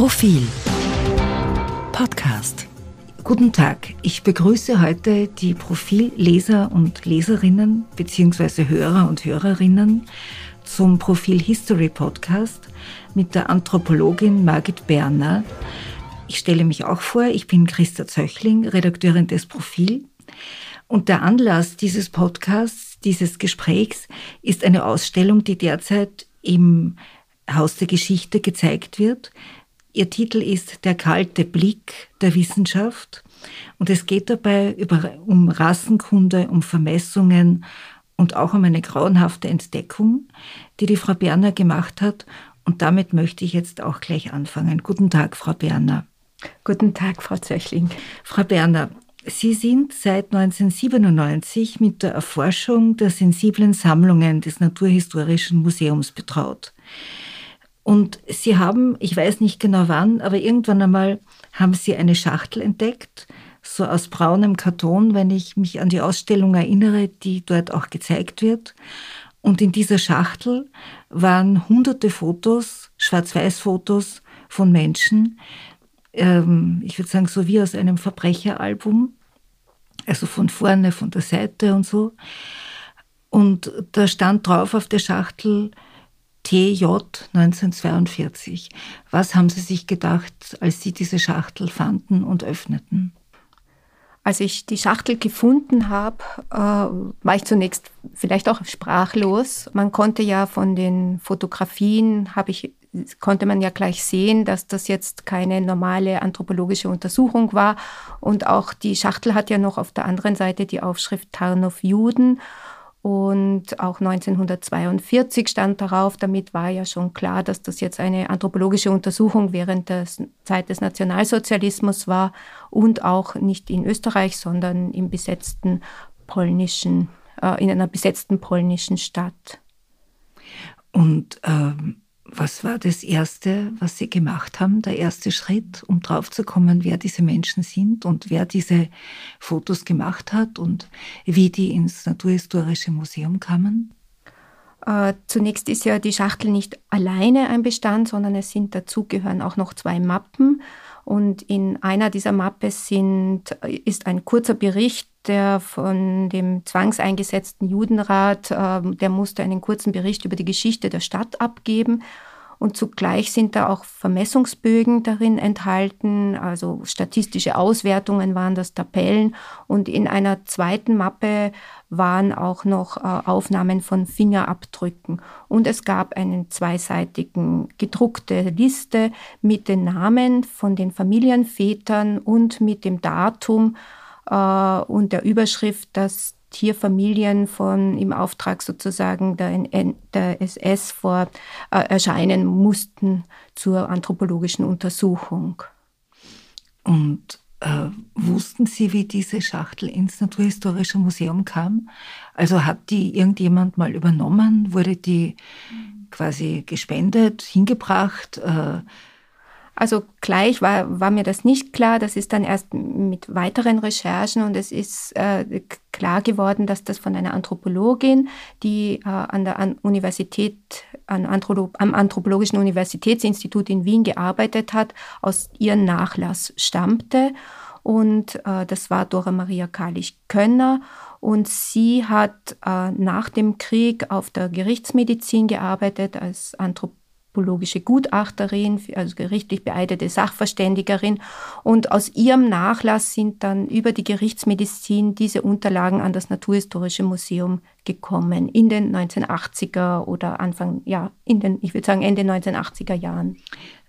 Profil Podcast. Guten Tag, ich begrüße heute die Profilleser und Leserinnen bzw. Hörer und Hörerinnen zum Profil History Podcast mit der Anthropologin Margit Berner. Ich stelle mich auch vor, ich bin Christa Zöchling, Redakteurin des Profil. Und der Anlass dieses Podcasts, dieses Gesprächs, ist eine Ausstellung, die derzeit im Haus der Geschichte gezeigt wird. Ihr Titel ist Der kalte Blick der Wissenschaft. Und es geht dabei über, um Rassenkunde, um Vermessungen und auch um eine grauenhafte Entdeckung, die die Frau Berner gemacht hat. Und damit möchte ich jetzt auch gleich anfangen. Guten Tag, Frau Berner. Guten Tag, Frau Zöchling. Frau Berner, Sie sind seit 1997 mit der Erforschung der sensiblen Sammlungen des Naturhistorischen Museums betraut. Und Sie haben, ich weiß nicht genau wann, aber irgendwann einmal haben Sie eine Schachtel entdeckt, so aus braunem Karton, wenn ich mich an die Ausstellung erinnere, die dort auch gezeigt wird. Und in dieser Schachtel waren hunderte Fotos, Schwarz-Weiß-Fotos von Menschen, ähm, ich würde sagen, so wie aus einem Verbrecheralbum, also von vorne, von der Seite und so. Und da stand drauf auf der Schachtel TJ 1942. Was haben Sie sich gedacht, als Sie diese Schachtel fanden und öffneten? Als ich die Schachtel gefunden habe, äh, war ich zunächst vielleicht auch sprachlos. Man konnte ja von den Fotografien, ich konnte man ja gleich sehen, dass das jetzt keine normale anthropologische Untersuchung war. Und auch die Schachtel hat ja noch auf der anderen Seite die Aufschrift Tarnow Juden. Und auch 1942 stand darauf, damit war ja schon klar, dass das jetzt eine anthropologische Untersuchung während der Zeit des Nationalsozialismus war und auch nicht in Österreich, sondern im besetzten polnischen, äh, in einer besetzten polnischen Stadt. Und ähm, was war das Erste, was Sie gemacht haben, der erste Schritt, um draufzukommen, wer diese Menschen sind und wer diese Fotos gemacht hat und wie die ins Naturhistorische Museum kamen? Äh, zunächst ist ja die Schachtel nicht alleine ein Bestand, sondern es sind dazugehören auch noch zwei Mappen. Und in einer dieser Mappe sind, ist ein kurzer Bericht, der von dem zwangseingesetzten Judenrat, äh, der musste einen kurzen Bericht über die Geschichte der Stadt abgeben. Und zugleich sind da auch Vermessungsbögen darin enthalten, also statistische Auswertungen waren das Tabellen. Und in einer zweiten Mappe waren auch noch äh, Aufnahmen von Fingerabdrücken. Und es gab einen zweiseitigen gedruckte Liste mit den Namen von den Familienvätern und mit dem Datum äh, und der Überschrift, dass Tierfamilien von im Auftrag sozusagen der, der SS vor äh, erscheinen mussten zur anthropologischen Untersuchung. Und äh, wussten Sie, wie diese Schachtel ins Naturhistorische Museum kam? Also hat die irgendjemand mal übernommen? Wurde die quasi gespendet, hingebracht? Äh, also gleich war, war mir das nicht klar. Das ist dann erst mit weiteren Recherchen und es ist äh, klar geworden, dass das von einer Anthropologin, die äh, an der an Universität, an Anthrolo am Anthropologischen Universitätsinstitut in Wien gearbeitet hat, aus ihrem Nachlass stammte. Und äh, das war Dora Maria Kalisch-Könner. Und sie hat äh, nach dem Krieg auf der Gerichtsmedizin gearbeitet als Anthropologin anthropologische Gutachterin, also gerichtlich beeidete Sachverständigerin. Und aus ihrem Nachlass sind dann über die Gerichtsmedizin diese Unterlagen an das Naturhistorische Museum gekommen in den 1980er oder Anfang, ja, in den, ich würde sagen Ende 1980er Jahren.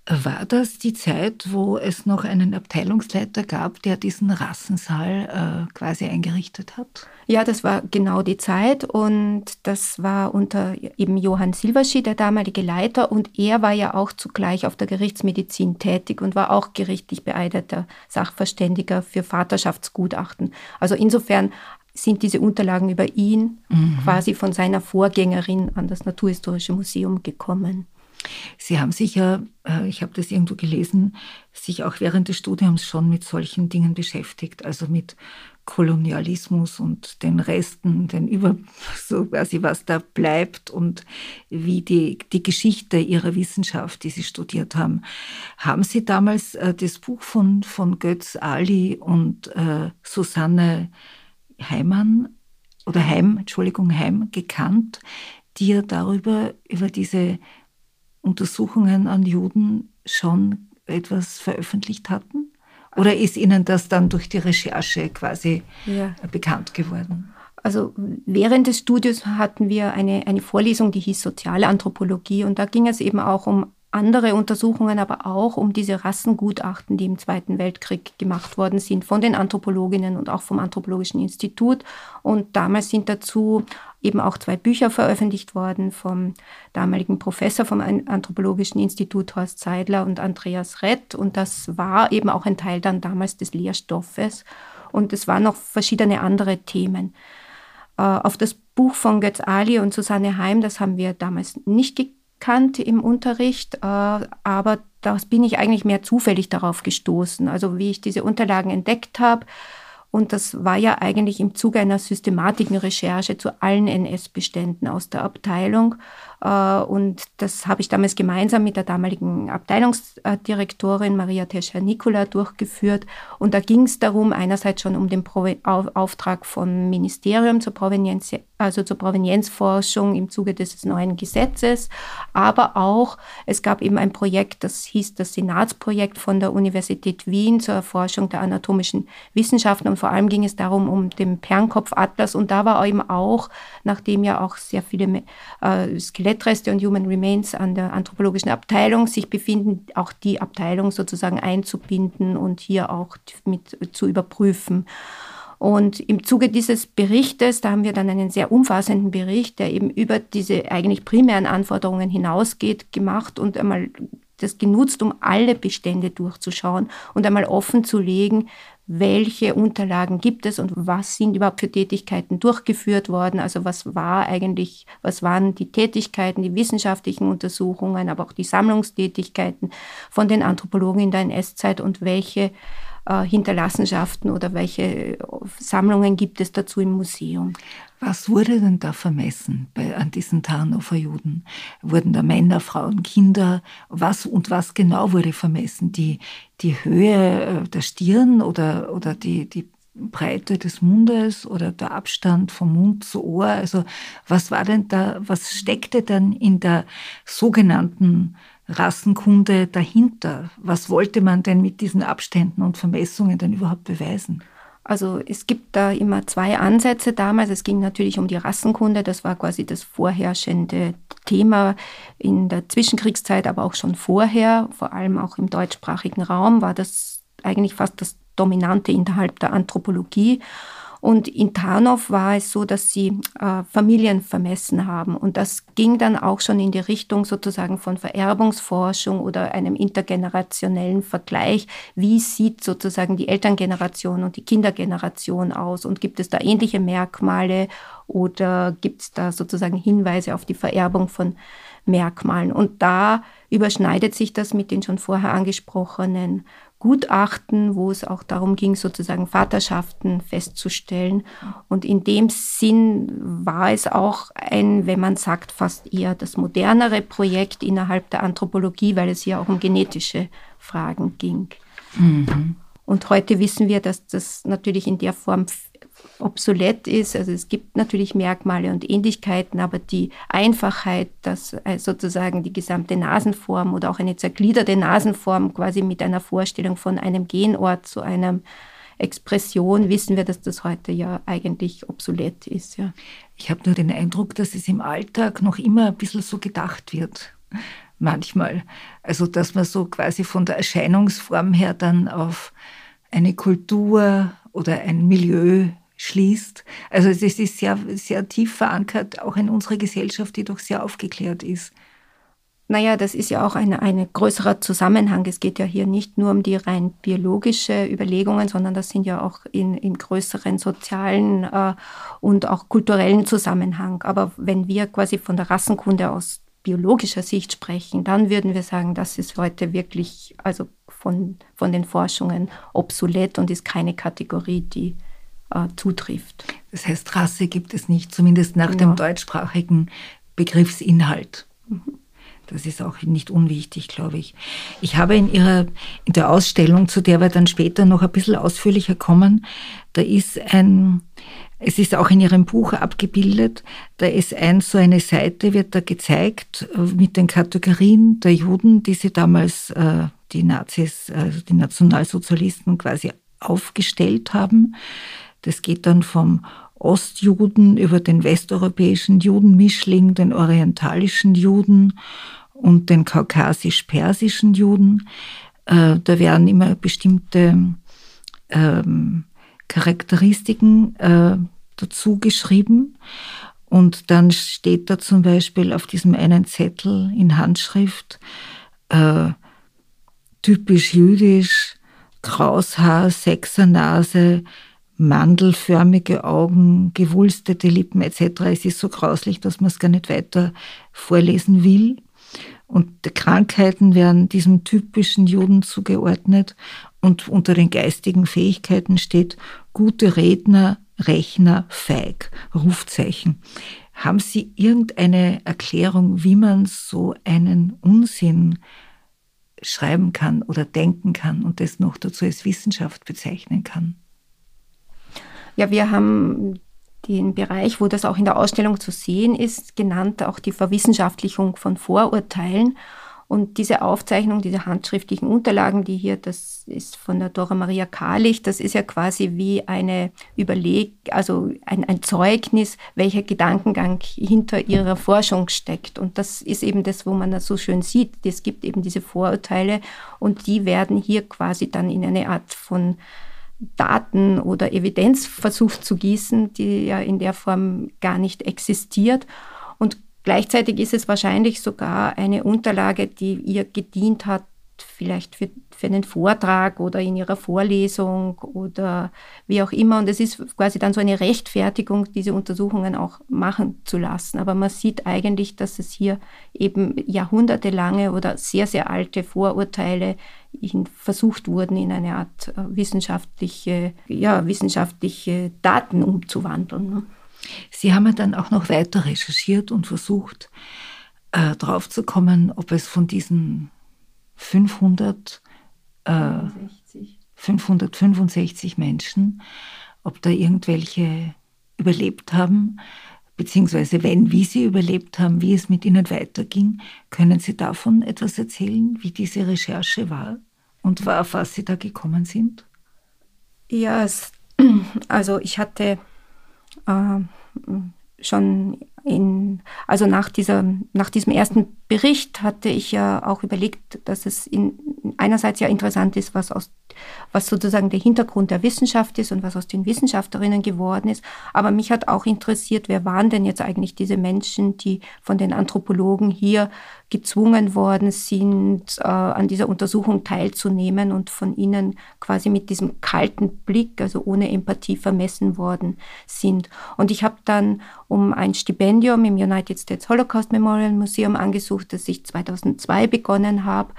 War das die Zeit, wo es noch einen Abteilungsleiter gab, der diesen Rassensaal äh, quasi eingerichtet hat? Ja, das war genau die Zeit und das war unter eben Johann Silverschi, der damalige Leiter und er war ja auch zugleich auf der Gerichtsmedizin tätig und war auch gerichtlich beeideter Sachverständiger für Vaterschaftsgutachten. Also insofern sind diese Unterlagen über ihn mhm. quasi von seiner Vorgängerin an das Naturhistorische Museum gekommen. Sie haben sich ja, äh, ich habe das irgendwo gelesen, sich auch während des Studiums schon mit solchen Dingen beschäftigt, also mit Kolonialismus und den Resten, den Über, so quasi was da bleibt und wie die, die Geschichte ihrer Wissenschaft, die Sie studiert haben. Haben Sie damals äh, das Buch von, von Götz Ali und äh, Susanne Heimann oder Heim, Entschuldigung, Heim gekannt, die ja darüber, über diese Untersuchungen an Juden schon etwas veröffentlicht hatten? Oder ist Ihnen das dann durch die Recherche quasi ja. bekannt geworden? Also während des Studiums hatten wir eine, eine Vorlesung, die hieß Soziale Anthropologie und da ging es eben auch um andere Untersuchungen, aber auch um diese Rassengutachten, die im Zweiten Weltkrieg gemacht worden sind von den Anthropologinnen und auch vom Anthropologischen Institut. Und damals sind dazu eben auch zwei Bücher veröffentlicht worden vom damaligen Professor vom Anthropologischen Institut Horst Seidler und Andreas Rett. Und das war eben auch ein Teil dann damals des Lehrstoffes. Und es waren noch verschiedene andere Themen. Äh, auf das Buch von Götz Ali und Susanne Heim, das haben wir damals nicht gekannt im Unterricht, äh, aber das bin ich eigentlich mehr zufällig darauf gestoßen. Also wie ich diese Unterlagen entdeckt habe, und das war ja eigentlich im Zuge einer systematischen Recherche zu allen NS-Beständen aus der Abteilung. Äh, und das habe ich damals gemeinsam mit der damaligen Abteilungsdirektorin Maria Tescher-Nikola durchgeführt. Und da ging es darum, einerseits schon um den Auftrag vom Ministerium zur Provenienz, also zur Provenienzforschung im Zuge des neuen Gesetzes, aber auch, es gab eben ein Projekt, das hieß das Senatsprojekt von der Universität Wien zur Erforschung der anatomischen Wissenschaften. Und vor allem ging es darum, um den Pernkopfatlas. Und da war eben auch, nachdem ja auch sehr viele äh, Skelettreste und Human Remains an der anthropologischen Abteilung sich befinden, auch die Abteilung sozusagen einzubinden und hier auch mit zu überprüfen. Und im Zuge dieses Berichtes, da haben wir dann einen sehr umfassenden Bericht, der eben über diese eigentlich primären Anforderungen hinausgeht, gemacht und einmal das genutzt, um alle Bestände durchzuschauen und einmal offen zu legen, welche Unterlagen gibt es und was sind überhaupt für Tätigkeiten durchgeführt worden. Also was war eigentlich, was waren die Tätigkeiten, die wissenschaftlichen Untersuchungen, aber auch die Sammlungstätigkeiten von den Anthropologen in der NS-Zeit und welche äh, Hinterlassenschaften oder welche Sammlungen gibt es dazu im Museum. Was wurde denn da vermessen bei, an diesen Tarnofer Juden? Wurden da Männer, Frauen, Kinder? Was und was genau wurde vermessen? Die, die Höhe äh, der Stirn oder, oder die, die Breite des Mundes oder der Abstand vom Mund zu Ohr? Also was war denn da, was steckte dann in der sogenannten Rassenkunde dahinter? Was wollte man denn mit diesen Abständen und Vermessungen denn überhaupt beweisen? Also es gibt da immer zwei Ansätze damals. Es ging natürlich um die Rassenkunde, das war quasi das vorherrschende Thema in der Zwischenkriegszeit, aber auch schon vorher, vor allem auch im deutschsprachigen Raum, war das eigentlich fast das Dominante innerhalb der Anthropologie. Und in Tarnow war es so, dass sie äh, Familien vermessen haben. Und das ging dann auch schon in die Richtung sozusagen von Vererbungsforschung oder einem intergenerationellen Vergleich. Wie sieht sozusagen die Elterngeneration und die Kindergeneration aus? Und gibt es da ähnliche Merkmale oder gibt es da sozusagen Hinweise auf die Vererbung von Merkmalen? Und da überschneidet sich das mit den schon vorher angesprochenen Gutachten, wo es auch darum ging, sozusagen Vaterschaften festzustellen. Und in dem Sinn war es auch ein, wenn man sagt, fast eher das modernere Projekt innerhalb der Anthropologie, weil es ja auch um genetische Fragen ging. Mhm. Und heute wissen wir, dass das natürlich in der Form obsolet ist. Also es gibt natürlich Merkmale und Ähnlichkeiten, aber die Einfachheit, dass äh, sozusagen die gesamte Nasenform oder auch eine zergliederte Nasenform quasi mit einer Vorstellung von einem Genort zu einer Expression, wissen wir, dass das heute ja eigentlich obsolet ist. Ja. Ich habe nur den Eindruck, dass es im Alltag noch immer ein bisschen so gedacht wird. Manchmal. Also, dass man so quasi von der Erscheinungsform her dann auf eine Kultur oder ein Milieu schließt. Also es ist sehr, sehr tief verankert, auch in unserer Gesellschaft, die doch sehr aufgeklärt ist. Naja, das ist ja auch ein eine größerer Zusammenhang. Es geht ja hier nicht nur um die rein biologische Überlegungen, sondern das sind ja auch in, in größeren sozialen äh, und auch kulturellen Zusammenhang. Aber wenn wir quasi von der Rassenkunde aus biologischer Sicht sprechen, dann würden wir sagen, das ist heute wirklich, also von, von den Forschungen obsolet und ist keine Kategorie, die äh, zutrifft. Das heißt, Rasse gibt es nicht, zumindest nach ja. dem deutschsprachigen Begriffsinhalt. Mhm. Das ist auch nicht unwichtig, glaube ich. Ich habe in ihrer, in der Ausstellung, zu der wir dann später noch ein bisschen ausführlicher kommen, da ist ein, es ist auch in ihrem Buch abgebildet, da ist ein, so eine Seite wird da gezeigt äh, mit den Kategorien der Juden, die sie damals, äh, die Nazis, also die Nationalsozialisten quasi aufgestellt haben. Das geht dann vom Ostjuden über den westeuropäischen Judenmischling, den orientalischen Juden und den kaukasisch-persischen Juden. Äh, da werden immer bestimmte ähm, Charakteristiken äh, dazu geschrieben. Und dann steht da zum Beispiel auf diesem einen Zettel in Handschrift äh, typisch jüdisch, Kraushaar, Sechsernase, mandelförmige Augen, gewulstete Lippen etc. Es ist so grauslich, dass man es gar nicht weiter vorlesen will. Und Krankheiten werden diesem typischen Juden zugeordnet. Und unter den geistigen Fähigkeiten steht gute Redner, Rechner, feig, Rufzeichen. Haben Sie irgendeine Erklärung, wie man so einen Unsinn schreiben kann oder denken kann und das noch dazu als Wissenschaft bezeichnen kann? Ja, wir haben den Bereich, wo das auch in der Ausstellung zu sehen ist, genannt auch die Verwissenschaftlichung von Vorurteilen. Und diese Aufzeichnung, diese handschriftlichen Unterlagen, die hier, das ist von der Dora Maria Karlich, das ist ja quasi wie eine Überleg, also ein, ein Zeugnis, welcher Gedankengang hinter ihrer Forschung steckt. Und das ist eben das, wo man das so schön sieht. Es gibt eben diese Vorurteile und die werden hier quasi dann in eine Art von Daten oder Evidenz versucht zu gießen, die ja in der Form gar nicht existiert. Und gleichzeitig ist es wahrscheinlich sogar eine Unterlage, die ihr gedient hat, vielleicht für, für einen Vortrag oder in ihrer Vorlesung oder wie auch immer. Und es ist quasi dann so eine Rechtfertigung, diese Untersuchungen auch machen zu lassen. Aber man sieht eigentlich, dass es hier eben jahrhundertelange oder sehr, sehr alte Vorurteile versucht wurden, in eine Art äh, wissenschaftliche, ja, wissenschaftliche Daten umzuwandeln. Ne? Sie haben ja dann auch noch weiter recherchiert und versucht, äh, draufzukommen, ob es von diesen 500, äh, 565 Menschen, ob da irgendwelche überlebt haben, beziehungsweise wenn, wie sie überlebt haben, wie es mit ihnen weiterging. Können Sie davon etwas erzählen, wie diese Recherche war und auf was Sie da gekommen sind? Ja, es, also ich hatte äh, schon in, also nach, dieser, nach diesem ersten Bericht hatte ich ja auch überlegt, dass es in, einerseits ja interessant ist, was, aus, was sozusagen der Hintergrund der Wissenschaft ist und was aus den Wissenschaftlerinnen geworden ist. Aber mich hat auch interessiert, wer waren denn jetzt eigentlich diese Menschen, die von den Anthropologen hier gezwungen worden sind, äh, an dieser Untersuchung teilzunehmen und von ihnen quasi mit diesem kalten Blick, also ohne Empathie vermessen worden sind. Und ich habe dann um ein Stipendium im United States Holocaust Memorial Museum angesucht, das ich 2002 begonnen habe.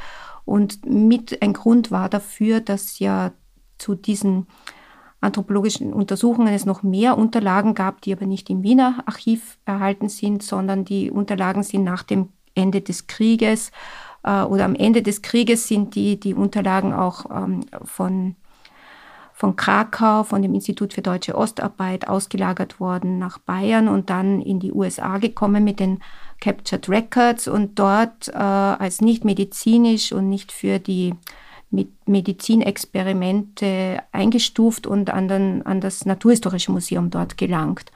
Und mit ein Grund war dafür, dass ja zu diesen anthropologischen Untersuchungen es noch mehr Unterlagen gab, die aber nicht im Wiener Archiv erhalten sind, sondern die Unterlagen sind nach dem Ende des Krieges äh, oder am Ende des Krieges sind die, die Unterlagen auch ähm, von, von Krakau, von dem Institut für deutsche Ostarbeit ausgelagert worden nach Bayern und dann in die USA gekommen mit den Captured Records und dort äh, als nicht medizinisch und nicht für die Medizinexperimente eingestuft und an, den, an das Naturhistorische Museum dort gelangt.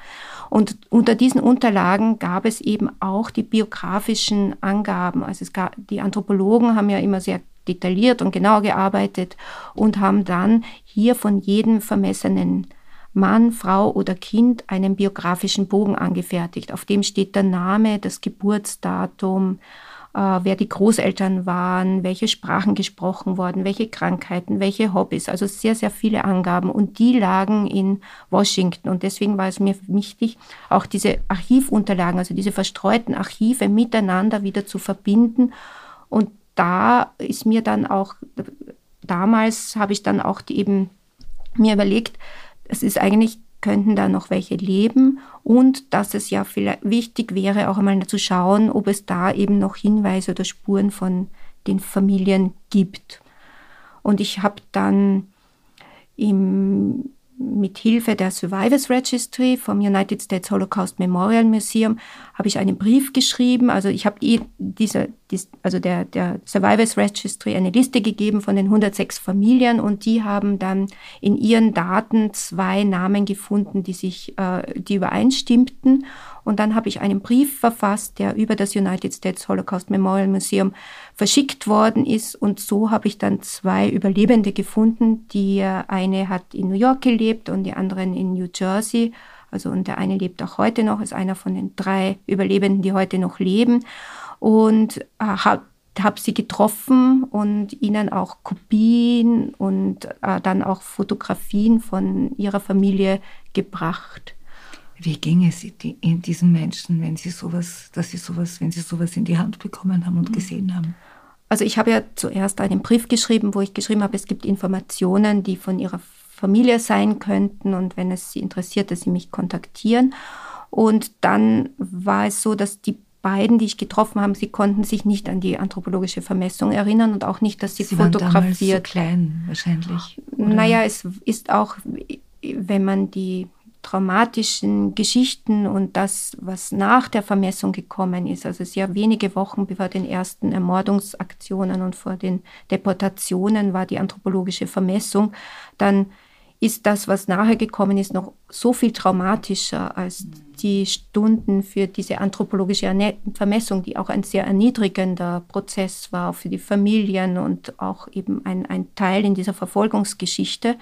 Und unter diesen Unterlagen gab es eben auch die biografischen Angaben. Also es gab, die Anthropologen haben ja immer sehr detailliert und genau gearbeitet und haben dann hier von jedem vermessenen Mann, Frau oder Kind einen biografischen Bogen angefertigt. Auf dem steht der Name, das Geburtsdatum, äh, wer die Großeltern waren, welche Sprachen gesprochen wurden, welche Krankheiten, welche Hobbys. Also sehr, sehr viele Angaben. Und die lagen in Washington. Und deswegen war es mir wichtig, auch diese Archivunterlagen, also diese verstreuten Archive miteinander wieder zu verbinden. Und da ist mir dann auch, damals habe ich dann auch die eben mir überlegt, es ist eigentlich könnten da noch welche leben und dass es ja vielleicht wichtig wäre, auch einmal zu schauen, ob es da eben noch Hinweise oder Spuren von den Familien gibt. Und ich habe dann im mit Hilfe der Survivors Registry vom United States Holocaust Memorial Museum habe ich einen Brief geschrieben. Also ich habe diese, dies, also der, der Survivors Registry eine Liste gegeben von den 106 Familien und die haben dann in ihren Daten zwei Namen gefunden, die sich, äh, die übereinstimmten. Und dann habe ich einen Brief verfasst, der über das United States Holocaust Memorial Museum verschickt worden ist. Und so habe ich dann zwei Überlebende gefunden. Die äh, eine hat in New York gelebt und die anderen in New Jersey. Also und der eine lebt auch heute noch, ist einer von den drei Überlebenden, die heute noch leben. Und äh, habe sie getroffen und ihnen auch Kopien und äh, dann auch Fotografien von ihrer Familie gebracht. Wie ging es in diesen Menschen, wenn sie sowas, dass sie sowas, wenn sie sowas in die Hand bekommen haben und mhm. gesehen haben? Also ich habe ja zuerst einen Brief geschrieben, wo ich geschrieben habe, es gibt Informationen, die von ihrer Familie sein könnten und wenn es sie interessiert, dass sie mich kontaktieren. Und dann war es so, dass die beiden, die ich getroffen habe, sie konnten sich nicht an die anthropologische Vermessung erinnern und auch nicht, dass sie, sie fotografiert. Waren damals so klein wahrscheinlich. Oder? Naja, es ist auch, wenn man die traumatischen Geschichten und das, was nach der Vermessung gekommen ist, also sehr wenige Wochen bevor den ersten Ermordungsaktionen und vor den Deportationen war die anthropologische Vermessung, dann ist das, was nachher gekommen ist, noch so viel traumatischer als die Stunden für diese anthropologische Vermessung, die auch ein sehr erniedrigender Prozess war für die Familien und auch eben ein, ein Teil in dieser Verfolgungsgeschichte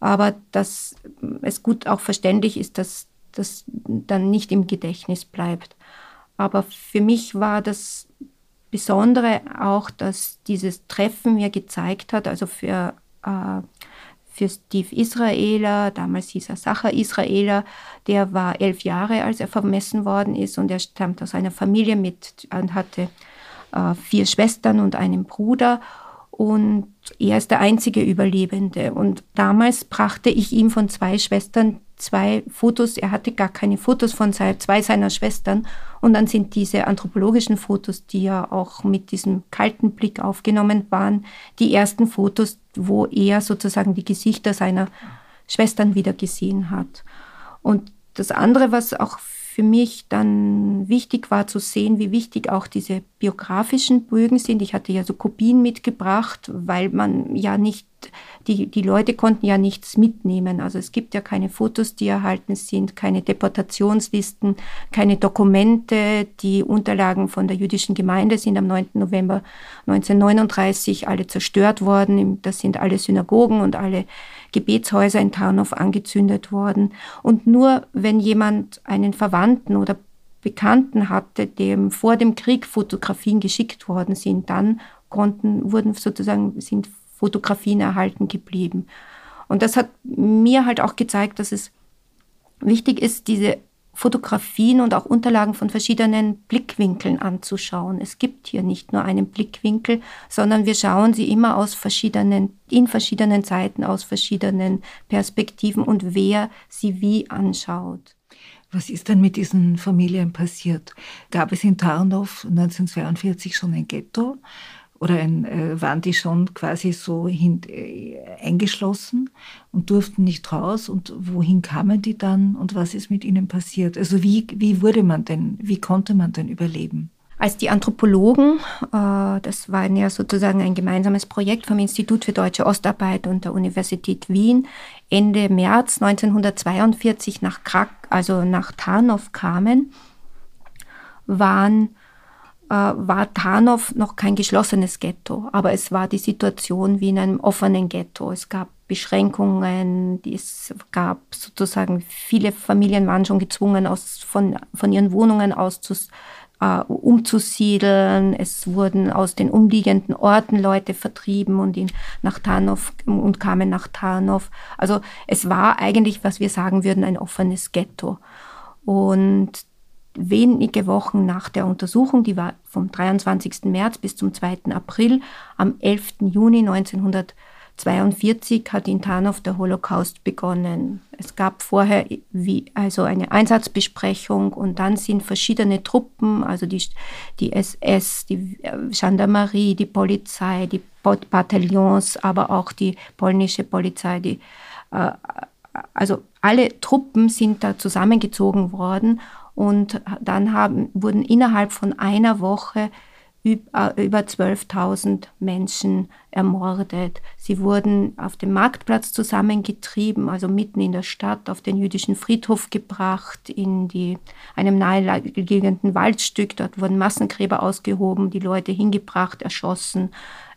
aber dass es gut auch verständlich ist, dass das dann nicht im Gedächtnis bleibt. Aber für mich war das Besondere auch, dass dieses Treffen mir gezeigt hat, also für, äh, für Steve Israeler, damals hieß er Sacher Israeler, der war elf Jahre, als er vermessen worden ist und er stammt aus einer Familie mit und hatte äh, vier Schwestern und einen Bruder und er ist der einzige Überlebende. Und damals brachte ich ihm von zwei Schwestern zwei Fotos. Er hatte gar keine Fotos von zwei seiner Schwestern. Und dann sind diese anthropologischen Fotos, die ja auch mit diesem kalten Blick aufgenommen waren, die ersten Fotos, wo er sozusagen die Gesichter seiner Schwestern wieder gesehen hat. Und das andere, was auch für mich dann wichtig war zu sehen, wie wichtig auch diese biografischen Bögen sind. Ich hatte ja so Kopien mitgebracht, weil man ja nicht, die, die Leute konnten ja nichts mitnehmen. Also es gibt ja keine Fotos, die erhalten sind, keine Deportationslisten, keine Dokumente. Die Unterlagen von der jüdischen Gemeinde sind am 9. November 1939 alle zerstört worden. Das sind alle Synagogen und alle Gebetshäuser in Tarnow angezündet worden. Und nur wenn jemand einen Verwandten oder Bekannten hatte, dem vor dem Krieg Fotografien geschickt worden sind, dann konnten, wurden sozusagen, sind Fotografien erhalten geblieben. Und das hat mir halt auch gezeigt, dass es wichtig ist, diese Fotografien und auch Unterlagen von verschiedenen Blickwinkeln anzuschauen. Es gibt hier nicht nur einen Blickwinkel, sondern wir schauen sie immer aus verschiedenen, in verschiedenen Zeiten, aus verschiedenen Perspektiven und wer sie wie anschaut. Was ist denn mit diesen Familien passiert? Gab es in Tarnow 1942 schon ein Ghetto? Oder ein, äh, waren die schon quasi so hin, äh, eingeschlossen und durften nicht raus und wohin kamen die dann und was ist mit ihnen passiert? Also wie, wie wurde man denn, wie konnte man denn überleben? Als die Anthropologen, äh, das war ja sozusagen ein gemeinsames Projekt vom Institut für Deutsche Ostarbeit und der Universität Wien, Ende März 1942 nach Krak, also nach Tarnow kamen, waren war Tarnow noch kein geschlossenes Ghetto, aber es war die Situation wie in einem offenen Ghetto. Es gab Beschränkungen, es gab sozusagen, viele Familien waren schon gezwungen, aus, von, von ihren Wohnungen aus zu, äh, umzusiedeln. Es wurden aus den umliegenden Orten Leute vertrieben und in, nach Tarnow und kamen nach Tarnow. Also es war eigentlich, was wir sagen würden, ein offenes Ghetto. Und wenige Wochen nach der Untersuchung, die war vom 23. März bis zum 2. April, am 11. Juni 1943 1942 hat in Tarnow der Holocaust begonnen. Es gab vorher wie, also eine Einsatzbesprechung und dann sind verschiedene Truppen, also die, die SS, die Gendarmerie, die Polizei, die Bataillons, aber auch die polnische Polizei, die, äh, also alle Truppen sind da zusammengezogen worden und dann haben, wurden innerhalb von einer Woche äh, über 12.000 Menschen ermordet. Sie wurden auf dem Marktplatz zusammengetrieben, also mitten in der Stadt, auf den jüdischen Friedhof gebracht, in die, einem naheliegenden Waldstück. Dort wurden Massengräber ausgehoben, die Leute hingebracht, erschossen,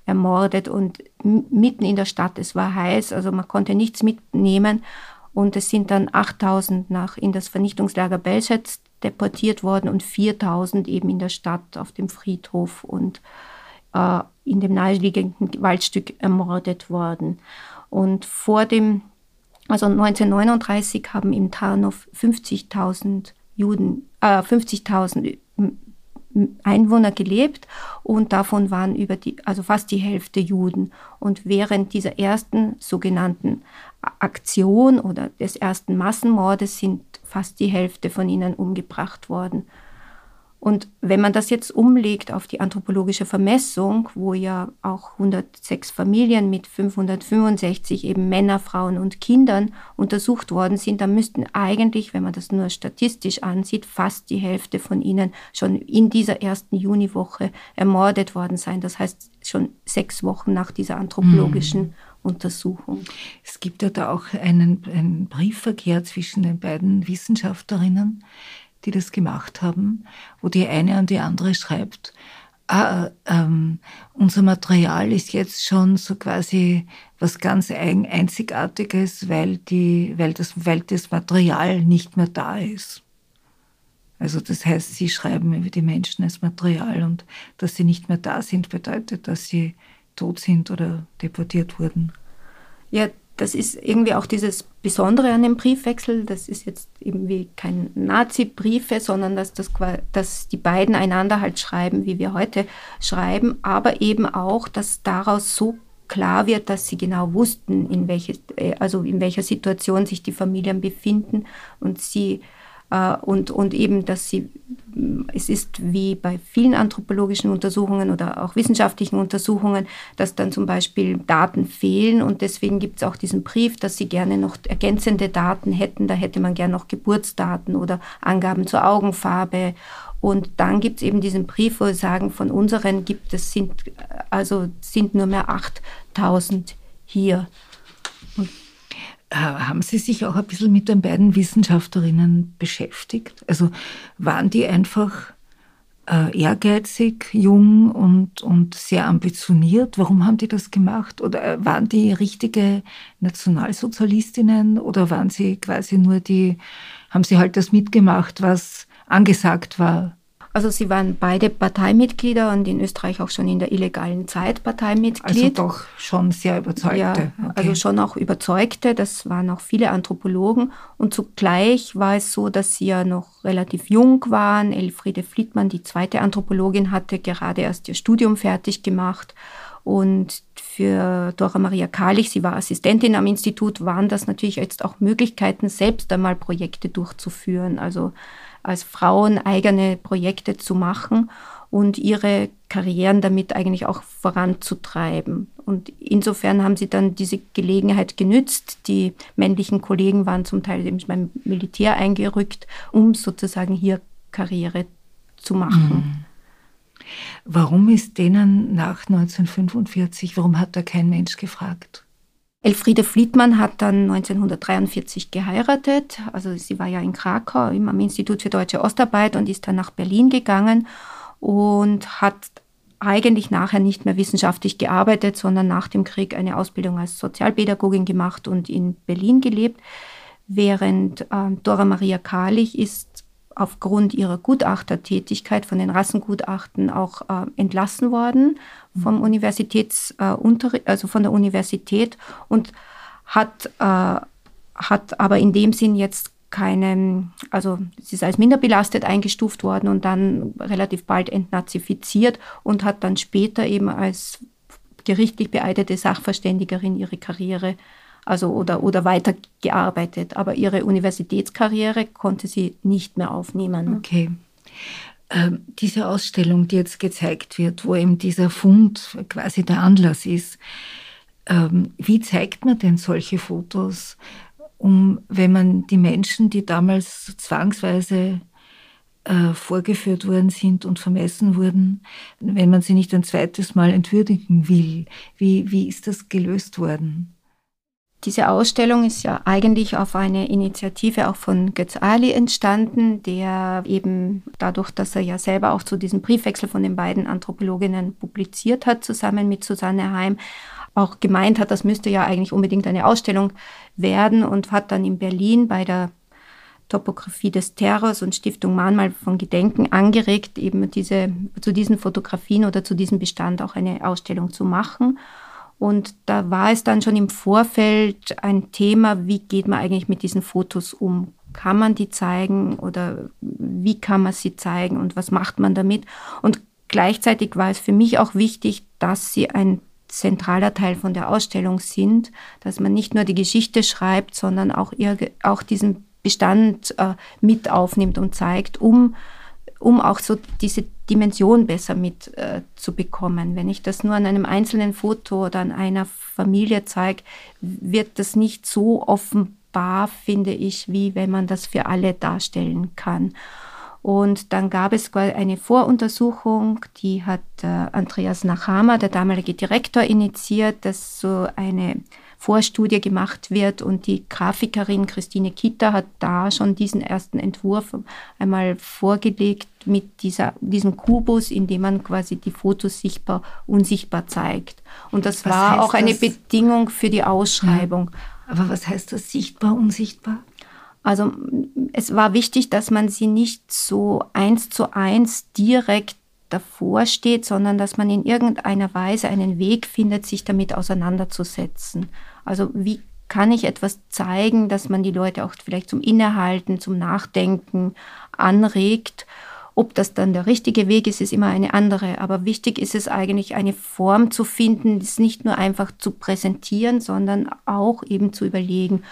ermordet und mitten in der Stadt. Es war heiß, also man konnte nichts mitnehmen. Und es sind dann 8000 nach in das Vernichtungslager Belzec deportiert worden und 4000 eben in der Stadt auf dem Friedhof und äh, in dem naheliegenden Waldstück ermordet worden. Und vor dem, also 1939 haben im Tarnow 50.000 Juden, äh, 50.000 Einwohner gelebt und davon waren über die, also fast die Hälfte Juden. Und während dieser ersten sogenannten Aktion oder des ersten Massenmordes sind fast die Hälfte von ihnen umgebracht worden. Und wenn man das jetzt umlegt auf die anthropologische Vermessung, wo ja auch 106 Familien mit 565 eben Männer, Frauen und Kindern untersucht worden sind, dann müssten eigentlich, wenn man das nur statistisch ansieht, fast die Hälfte von ihnen schon in dieser ersten Juniwoche ermordet worden sein. Das heißt schon sechs Wochen nach dieser anthropologischen mhm. Untersuchung. Es gibt ja da auch einen, einen Briefverkehr zwischen den beiden Wissenschaftlerinnen, die das gemacht haben, wo die eine an die andere schreibt, ah, ähm, unser Material ist jetzt schon so quasi was ganz Einzigartiges, weil, die, weil, das, weil das Material nicht mehr da ist. Also das heißt, sie schreiben über die Menschen als Material und dass sie nicht mehr da sind, bedeutet, dass sie tot sind oder deportiert wurden. Ja, das ist irgendwie auch dieses Besondere an dem Briefwechsel. Das ist jetzt irgendwie kein Nazi-Briefe, sondern dass, das, dass die beiden einander halt schreiben, wie wir heute schreiben, aber eben auch, dass daraus so klar wird, dass sie genau wussten, in, welche, äh, also in welcher Situation sich die Familien befinden und sie äh, und, und eben, dass sie, es ist wie bei vielen anthropologischen Untersuchungen oder auch wissenschaftlichen Untersuchungen, dass dann zum Beispiel Daten fehlen und deswegen gibt es auch diesen Brief, dass sie gerne noch ergänzende Daten hätten. Da hätte man gerne noch Geburtsdaten oder Angaben zur Augenfarbe und dann gibt es eben diesen Brief, wo sie sagen, von unseren gibt es sind, also sind nur mehr 8000 hier. Äh, haben Sie sich auch ein bisschen mit den beiden Wissenschaftlerinnen beschäftigt? Also waren die einfach äh, ehrgeizig, jung und, und sehr ambitioniert? Warum haben die das gemacht? Oder äh, waren die richtige Nationalsozialistinnen oder waren sie quasi nur die, haben sie halt das mitgemacht, was angesagt war also sie waren beide Parteimitglieder und in Österreich auch schon in der illegalen Zeit Parteimitglied. Also doch schon sehr überzeugte. Ja, okay. also schon auch überzeugte. Das waren auch viele Anthropologen. Und zugleich war es so, dass sie ja noch relativ jung waren. Elfriede Fliedmann, die zweite Anthropologin, hatte gerade erst ihr Studium fertig gemacht. Und für Dora Maria Kalich, sie war Assistentin am Institut, waren das natürlich jetzt auch Möglichkeiten, selbst einmal Projekte durchzuführen. Also als Frauen eigene Projekte zu machen und ihre Karrieren damit eigentlich auch voranzutreiben. Und insofern haben sie dann diese Gelegenheit genützt. Die männlichen Kollegen waren zum Teil eben beim Militär eingerückt, um sozusagen hier Karriere zu machen. Mhm. Warum ist denen nach 1945, warum hat da kein Mensch gefragt? Elfriede Fliedmann hat dann 1943 geheiratet. Also sie war ja in Krakau am Institut für deutsche Ostarbeit und ist dann nach Berlin gegangen und hat eigentlich nachher nicht mehr wissenschaftlich gearbeitet, sondern nach dem Krieg eine Ausbildung als Sozialpädagogin gemacht und in Berlin gelebt. Während äh, Dora Maria Kalich ist aufgrund ihrer Gutachtertätigkeit von den Rassengutachten auch äh, entlassen worden vom mhm. Universitätsunterricht, äh, also von der Universität und hat, äh, hat aber in dem Sinn jetzt keinen, also sie ist als minder belastet eingestuft worden und dann relativ bald entnazifiziert und hat dann später eben als gerichtlich beeidete Sachverständigerin ihre Karriere also oder, oder weitergearbeitet. Aber ihre Universitätskarriere konnte sie nicht mehr aufnehmen. Okay. Ähm, diese Ausstellung, die jetzt gezeigt wird, wo eben dieser Fund quasi der Anlass ist, ähm, wie zeigt man denn solche Fotos, um, wenn man die Menschen, die damals zwangsweise äh, vorgeführt worden sind und vermessen wurden, wenn man sie nicht ein zweites Mal entwürdigen will, wie, wie ist das gelöst worden? Diese Ausstellung ist ja eigentlich auf eine Initiative auch von Götz Ali entstanden, der eben dadurch, dass er ja selber auch zu diesem Briefwechsel von den beiden Anthropologinnen publiziert hat, zusammen mit Susanne Heim, auch gemeint hat, das müsste ja eigentlich unbedingt eine Ausstellung werden und hat dann in Berlin bei der Topographie des Terrors und Stiftung Mahnmal von Gedenken angeregt, eben diese, zu diesen Fotografien oder zu diesem Bestand auch eine Ausstellung zu machen. Und da war es dann schon im Vorfeld ein Thema, wie geht man eigentlich mit diesen Fotos um? Kann man die zeigen oder wie kann man sie zeigen und was macht man damit? Und gleichzeitig war es für mich auch wichtig, dass sie ein zentraler Teil von der Ausstellung sind, dass man nicht nur die Geschichte schreibt, sondern auch, auch diesen Bestand äh, mit aufnimmt und zeigt, um um auch so diese Dimension besser mitzubekommen. Äh, Wenn ich das nur an einem einzelnen Foto oder an einer Familie zeige, wird das nicht so offenbar, finde ich, wie wenn man das für alle darstellen kann. Und dann gab es eine Voruntersuchung, die hat äh, Andreas Nachama, der damalige Direktor, initiiert, dass so eine Vorstudie gemacht wird. Und die Grafikerin Christine Kitter hat da schon diesen ersten Entwurf einmal vorgelegt mit dieser, diesem Kubus, in dem man quasi die Fotos sichtbar, unsichtbar zeigt. Und das was war auch eine das? Bedingung für die Ausschreibung. Ja. Aber was heißt das sichtbar, unsichtbar? Also es war wichtig, dass man sie nicht so eins zu eins direkt davor steht, sondern dass man in irgendeiner Weise einen Weg findet, sich damit auseinanderzusetzen. Also wie kann ich etwas zeigen, dass man die Leute auch vielleicht zum Innehalten, zum Nachdenken anregt. Ob das dann der richtige Weg ist, ist immer eine andere. Aber wichtig ist es eigentlich, eine Form zu finden, das nicht nur einfach zu präsentieren, sondern auch eben zu überlegen,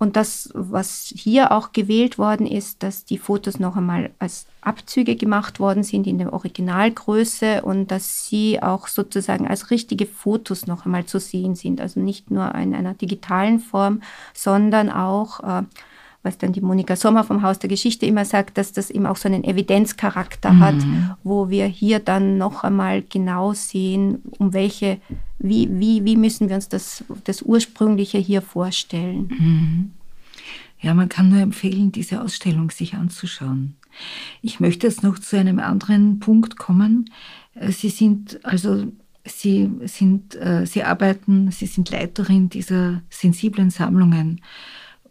und das, was hier auch gewählt worden ist, dass die Fotos noch einmal als Abzüge gemacht worden sind in der Originalgröße und dass sie auch sozusagen als richtige Fotos noch einmal zu sehen sind. Also nicht nur in einer digitalen Form, sondern auch, äh, was dann die Monika Sommer vom Haus der Geschichte immer sagt, dass das eben auch so einen Evidenzcharakter mhm. hat, wo wir hier dann noch einmal genau sehen, um welche wie, wie, wie müssen wir uns das, das Ursprüngliche hier vorstellen? Mhm. Ja, man kann nur empfehlen, diese Ausstellung sich anzuschauen. Ich möchte jetzt noch zu einem anderen Punkt kommen. Äh, Sie sind also Sie sind, äh, Sie arbeiten, Sie sind Leiterin dieser sensiblen Sammlungen.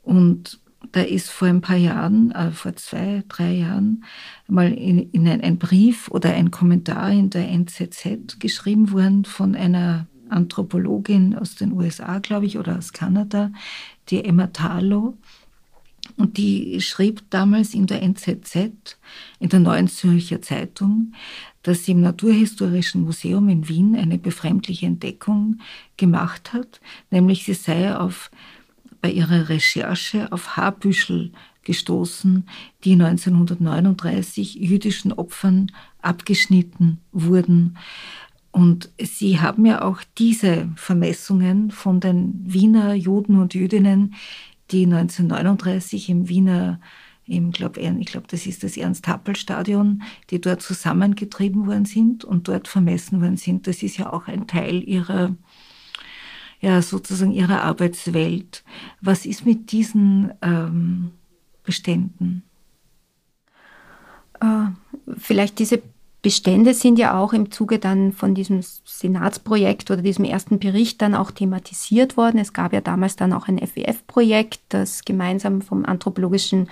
Und da ist vor ein paar Jahren, äh, vor zwei, drei Jahren, mal in, in ein, ein, Brief oder ein Kommentar in der NZZ geschrieben worden von einer Anthropologin aus den USA, glaube ich, oder aus Kanada, die Emma Talo. Und die schrieb damals in der NZZ, in der Neuen Zürcher Zeitung, dass sie im Naturhistorischen Museum in Wien eine befremdliche Entdeckung gemacht hat, nämlich sie sei auf, bei ihrer Recherche auf Haarbüschel gestoßen, die 1939 jüdischen Opfern abgeschnitten wurden. Und Sie haben ja auch diese Vermessungen von den Wiener Juden und Jüdinnen, die 1939 im Wiener, im, glaub, ich glaube, das ist das Ernst-Happel-Stadion, die dort zusammengetrieben worden sind und dort vermessen worden sind. Das ist ja auch ein Teil ihrer, ja, sozusagen ihrer Arbeitswelt. Was ist mit diesen ähm, Beständen? Äh, vielleicht diese Bestände sind ja auch im Zuge dann von diesem Senatsprojekt oder diesem ersten Bericht dann auch thematisiert worden. Es gab ja damals dann auch ein FWF-Projekt, das gemeinsam vom anthropologischen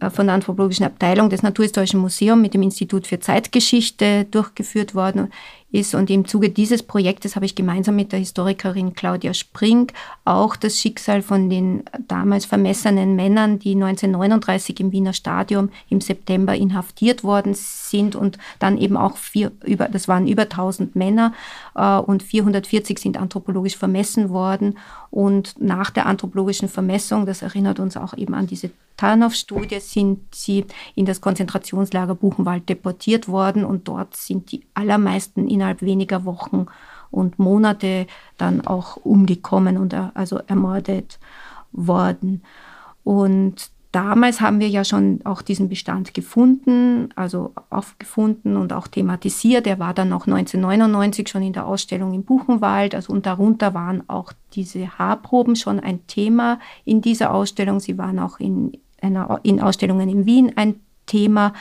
äh, von der anthropologischen Abteilung des Naturhistorischen Museums mit dem Institut für Zeitgeschichte durchgeführt worden ist. Und im Zuge dieses Projektes habe ich gemeinsam mit der Historikerin Claudia Spring auch das Schicksal von den damals vermessenen Männern, die 1939 im Wiener Stadion im September inhaftiert worden sind und dann eben auch vier, über, das waren über 1000 Männer äh, und 440 sind anthropologisch vermessen worden. Und nach der anthropologischen Vermessung, das erinnert uns auch eben an diese Tarnow-Studie, sind sie in das Konzentrationslager Buchenwald deportiert worden und dort sind die allermeisten innerhalb weniger Wochen und Monate dann auch umgekommen und also ermordet worden. Und damals haben wir ja schon auch diesen Bestand gefunden, also aufgefunden und auch thematisiert. Er war dann auch 1999 schon in der Ausstellung im Buchenwald. Also und darunter waren auch diese Haarproben schon ein Thema in dieser Ausstellung. Sie waren auch in, einer, in Ausstellungen in Wien ein Thema.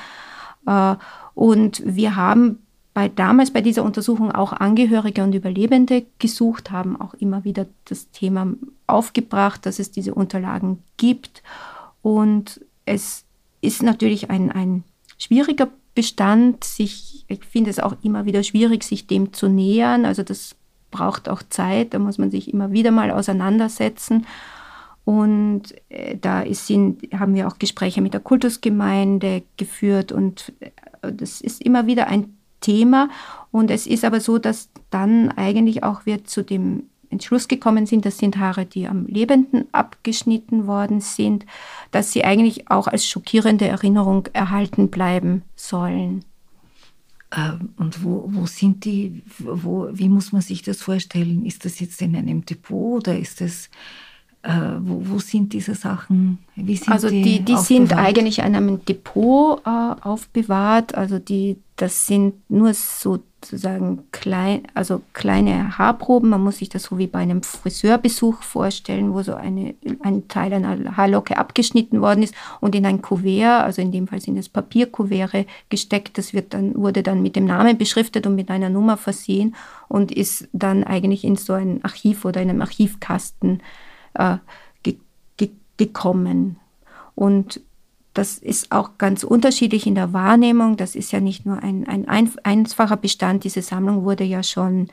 Äh, und wir haben bei, damals bei dieser Untersuchung auch Angehörige und Überlebende gesucht, haben auch immer wieder das Thema aufgebracht, dass es diese Unterlagen gibt. Und es ist natürlich ein, ein schwieriger Bestand, sich, ich finde es auch immer wieder schwierig, sich dem zu nähern. Also das braucht auch Zeit, da muss man sich immer wieder mal auseinandersetzen. Und äh, da ist, sind, haben wir auch Gespräche mit der Kultusgemeinde geführt und äh, das ist immer wieder ein Thema. Und es ist aber so, dass dann eigentlich auch wir zu dem Entschluss gekommen sind, das sind Haare, die am Lebenden abgeschnitten worden sind, dass sie eigentlich auch als schockierende Erinnerung erhalten bleiben sollen. Ähm, und wo, wo sind die, wo, wie muss man sich das vorstellen? Ist das jetzt in einem Depot oder ist das äh, wo, wo, sind diese Sachen? Wie sind also die, die, die sind eigentlich in einem Depot äh, aufbewahrt. Also die, das sind nur sozusagen klein, also kleine Haarproben. Man muss sich das so wie bei einem Friseurbesuch vorstellen, wo so eine, ein Teil einer Haarlocke abgeschnitten worden ist und in ein Kuvert, also in dem Fall sind es Papierkuvere gesteckt. Das wird dann, wurde dann mit dem Namen beschriftet und mit einer Nummer versehen und ist dann eigentlich in so ein Archiv oder in einem Archivkasten äh, ge ge gekommen. Und das ist auch ganz unterschiedlich in der Wahrnehmung. Das ist ja nicht nur ein, ein einfacher Bestand. Diese Sammlung wurde ja schon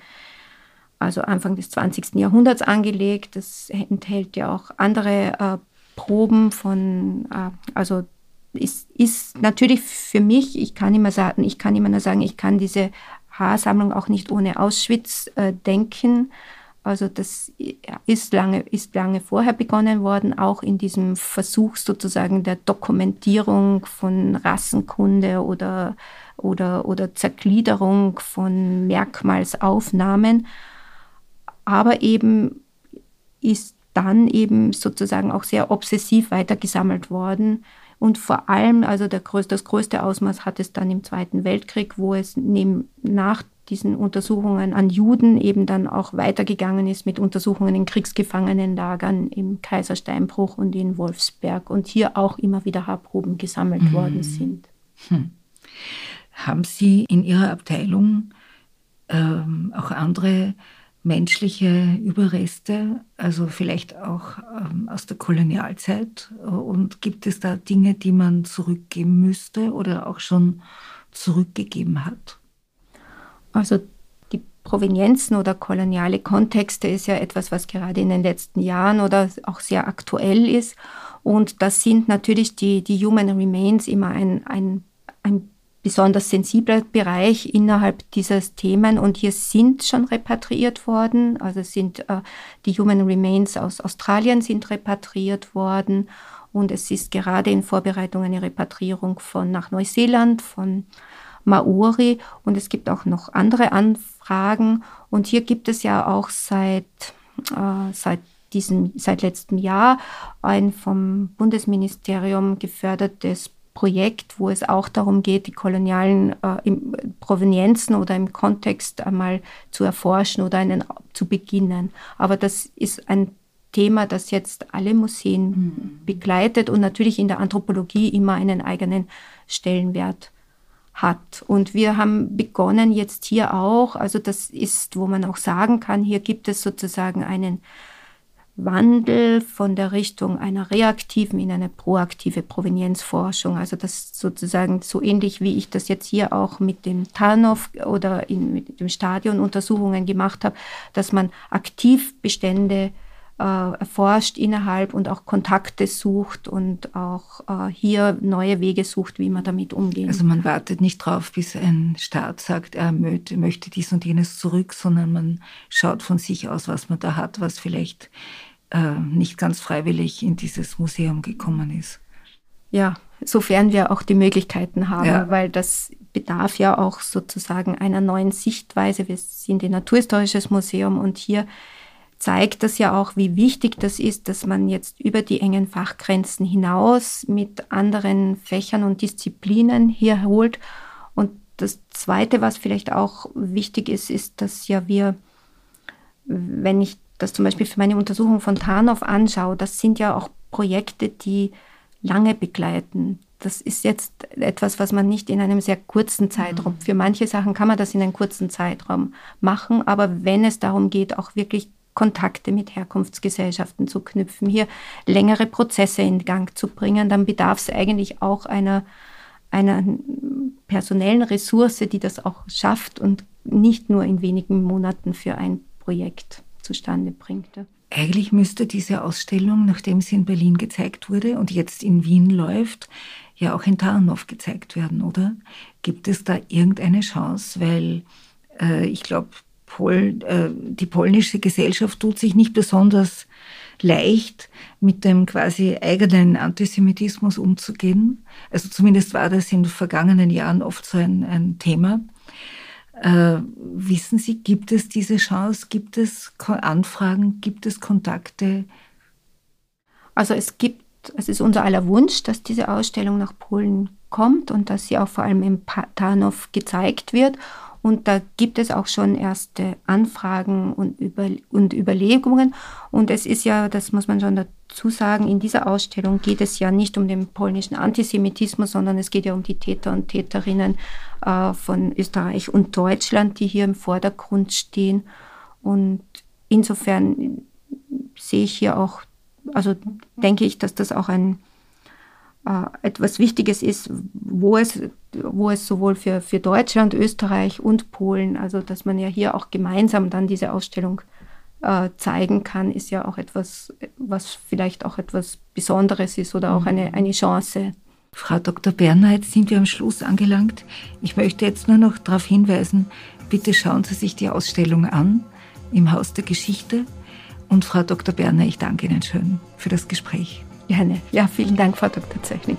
also Anfang des 20. Jahrhunderts angelegt. Das enthält ja auch andere äh, Proben von, äh, also ist, ist natürlich für mich, ich kann immer sagen, ich kann immer nur sagen, ich kann diese Haarsammlung auch nicht ohne Auschwitz äh, denken. Also das ist lange, ist lange vorher begonnen worden, auch in diesem Versuch sozusagen der Dokumentierung von Rassenkunde oder, oder, oder Zergliederung von Merkmalsaufnahmen. Aber eben ist dann eben sozusagen auch sehr obsessiv weitergesammelt worden. Und vor allem, also der größte, das größte Ausmaß hat es dann im Zweiten Weltkrieg, wo es neben, nach diesen Untersuchungen an Juden eben dann auch weitergegangen ist mit Untersuchungen in Kriegsgefangenenlagern im Kaisersteinbruch und in Wolfsberg und hier auch immer wieder Haarproben gesammelt mhm. worden sind. Hm. Haben Sie in Ihrer Abteilung ähm, auch andere menschliche Überreste, also vielleicht auch ähm, aus der Kolonialzeit? Und gibt es da Dinge, die man zurückgeben müsste oder auch schon zurückgegeben hat? Also die Provenienzen oder koloniale Kontexte ist ja etwas, was gerade in den letzten Jahren oder auch sehr aktuell ist. Und das sind natürlich die, die Human Remains immer ein, ein, ein besonders sensibler Bereich innerhalb dieses Themen und hier sind schon repatriiert worden. Also sind äh, die Human Remains aus Australien sind repatriiert worden und es ist gerade in Vorbereitung eine Repatriierung von nach Neuseeland von Maori und es gibt auch noch andere Anfragen. Und hier gibt es ja auch seit, äh, seit diesem, seit letztem Jahr ein vom Bundesministerium gefördertes Projekt, wo es auch darum geht, die kolonialen äh, Provenienzen oder im Kontext einmal zu erforschen oder einen zu beginnen. Aber das ist ein Thema, das jetzt alle Museen mhm. begleitet und natürlich in der Anthropologie immer einen eigenen Stellenwert hat. Und wir haben begonnen jetzt hier auch, also das ist, wo man auch sagen kann, hier gibt es sozusagen einen Wandel von der Richtung einer reaktiven in eine proaktive Provenienzforschung. Also das sozusagen so ähnlich wie ich das jetzt hier auch mit dem Tarnow oder in, mit dem Stadion Untersuchungen gemacht habe, dass man aktiv Bestände äh, erforscht innerhalb und auch Kontakte sucht und auch äh, hier neue Wege sucht, wie man damit umgeht. Also man wartet nicht drauf, bis ein Staat sagt, er möchte dies und jenes zurück, sondern man schaut von sich aus, was man da hat, was vielleicht äh, nicht ganz freiwillig in dieses Museum gekommen ist. Ja, sofern wir auch die Möglichkeiten haben, ja. weil das bedarf ja auch sozusagen einer neuen Sichtweise. Wir sind ein Naturhistorisches Museum und hier zeigt das ja auch, wie wichtig das ist, dass man jetzt über die engen Fachgrenzen hinaus mit anderen Fächern und Disziplinen hier holt. Und das Zweite, was vielleicht auch wichtig ist, ist, dass ja wir, wenn ich das zum Beispiel für meine Untersuchung von Tarnow anschaue, das sind ja auch Projekte, die lange begleiten. Das ist jetzt etwas, was man nicht in einem sehr kurzen Zeitraum, mhm. für manche Sachen kann man das in einem kurzen Zeitraum machen, aber wenn es darum geht, auch wirklich Kontakte mit Herkunftsgesellschaften zu knüpfen, hier längere Prozesse in Gang zu bringen, dann bedarf es eigentlich auch einer, einer personellen Ressource, die das auch schafft und nicht nur in wenigen Monaten für ein Projekt zustande bringt. Eigentlich müsste diese Ausstellung, nachdem sie in Berlin gezeigt wurde und jetzt in Wien läuft, ja auch in Tarnow gezeigt werden, oder? Gibt es da irgendeine Chance? Weil äh, ich glaube, Pol, äh, die polnische Gesellschaft tut sich nicht besonders leicht, mit dem quasi eigenen Antisemitismus umzugehen. Also zumindest war das in den vergangenen Jahren oft so ein, ein Thema. Äh, wissen Sie, gibt es diese Chance? Gibt es Anfragen? Gibt es Kontakte? Also es gibt, es ist unser aller Wunsch, dass diese Ausstellung nach Polen kommt und dass sie auch vor allem im Tarnow gezeigt wird. Und da gibt es auch schon erste Anfragen und, Über und Überlegungen. Und es ist ja, das muss man schon dazu sagen, in dieser Ausstellung geht es ja nicht um den polnischen Antisemitismus, sondern es geht ja um die Täter und Täterinnen äh, von Österreich und Deutschland, die hier im Vordergrund stehen. Und insofern sehe ich hier auch, also denke ich, dass das auch ein etwas Wichtiges ist, wo es, wo es sowohl für, für Deutschland, Österreich und Polen, also dass man ja hier auch gemeinsam dann diese Ausstellung äh, zeigen kann, ist ja auch etwas, was vielleicht auch etwas Besonderes ist oder auch eine, mhm. eine Chance. Frau Dr. Berner, jetzt sind wir am Schluss angelangt. Ich möchte jetzt nur noch darauf hinweisen, bitte schauen Sie sich die Ausstellung an im Haus der Geschichte. Und Frau Dr. Berner, ich danke Ihnen schön für das Gespräch. Gerne. Ja, vielen Dank, Frau Dr. Zeichning.